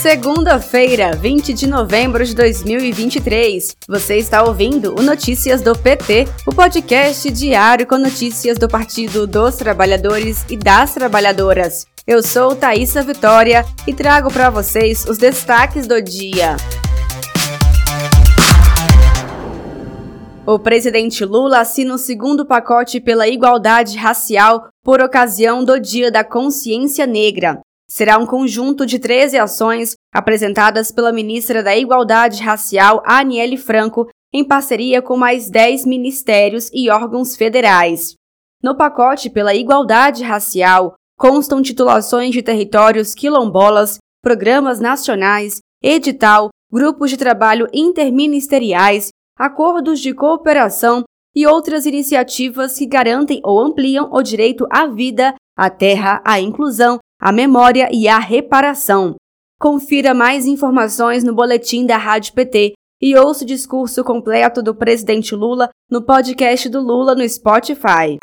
Segunda-feira, 20 de novembro de 2023. Você está ouvindo o Notícias do PT, o podcast diário com notícias do Partido dos Trabalhadores e das Trabalhadoras. Eu sou Thaisa Vitória e trago para vocês os destaques do dia. O presidente Lula assina o segundo pacote pela igualdade racial por ocasião do Dia da Consciência Negra. Será um conjunto de 13 ações apresentadas pela ministra da Igualdade Racial, Aniele Franco, em parceria com mais 10 ministérios e órgãos federais. No pacote pela igualdade racial constam titulações de territórios quilombolas, programas nacionais, edital, grupos de trabalho interministeriais, acordos de cooperação e outras iniciativas que garantem ou ampliam o direito à vida, à terra, à inclusão, à memória e à reparação. Confira mais informações no boletim da Rádio PT e ouça o discurso completo do presidente Lula no podcast do Lula no Spotify.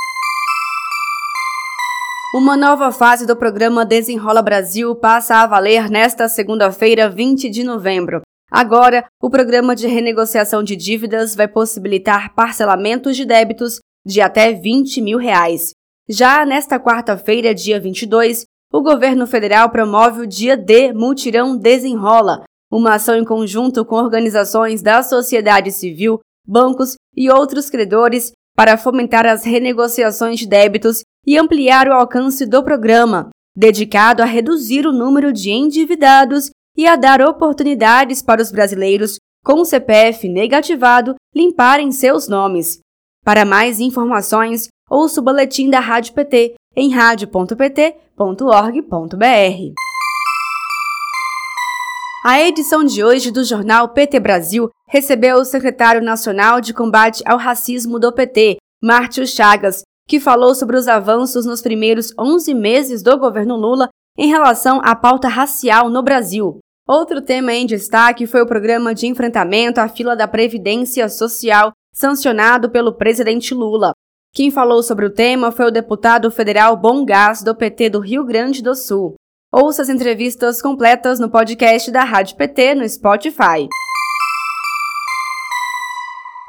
Uma nova fase do programa Desenrola Brasil passa a valer nesta segunda-feira, 20 de novembro. Agora, o programa de renegociação de dívidas vai possibilitar parcelamentos de débitos de até 20 mil reais. Já nesta quarta-feira, dia 22, o governo federal promove o Dia D Multirão Desenrola, uma ação em conjunto com organizações da sociedade civil, bancos e outros credores para fomentar as renegociações de débitos e ampliar o alcance do programa, dedicado a reduzir o número de endividados e a dar oportunidades para os brasileiros com o CPF negativado limparem seus nomes. Para mais informações, ouça o boletim da Rádio PT em radio.pt.org.br. A edição de hoje do jornal PT Brasil recebeu o secretário nacional de combate ao racismo do PT, Márcio Chagas, que falou sobre os avanços nos primeiros 11 meses do governo Lula em relação à pauta racial no Brasil. Outro tema em destaque foi o programa de enfrentamento à fila da Previdência Social, sancionado pelo presidente Lula. Quem falou sobre o tema foi o deputado federal Bom Gás, do PT do Rio Grande do Sul. Ouça as entrevistas completas no podcast da Rádio PT no Spotify.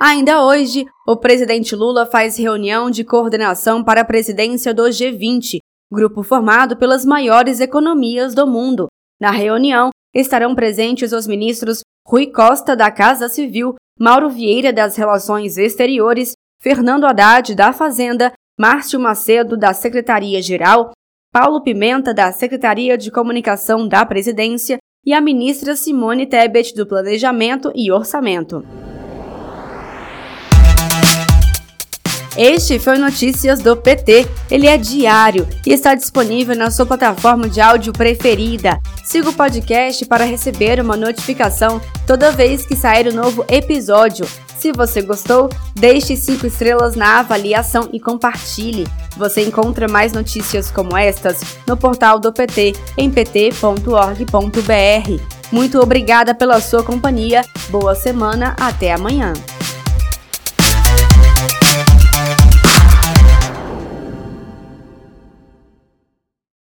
Ainda hoje, o presidente Lula faz reunião de coordenação para a presidência do G20, grupo formado pelas maiores economias do mundo. Na reunião, estarão presentes os ministros Rui Costa, da Casa Civil, Mauro Vieira, das Relações Exteriores, Fernando Haddad, da Fazenda, Márcio Macedo, da Secretaria-Geral, Paulo Pimenta, da Secretaria de Comunicação da Presidência e a ministra Simone Tebet, do Planejamento e Orçamento. Este foi Notícias do PT. Ele é diário e está disponível na sua plataforma de áudio preferida. Siga o podcast para receber uma notificação toda vez que sair um novo episódio. Se você gostou, deixe 5 estrelas na avaliação e compartilhe. Você encontra mais notícias como estas no portal do PT em pt.org.br. Muito obrigada pela sua companhia. Boa semana, até amanhã.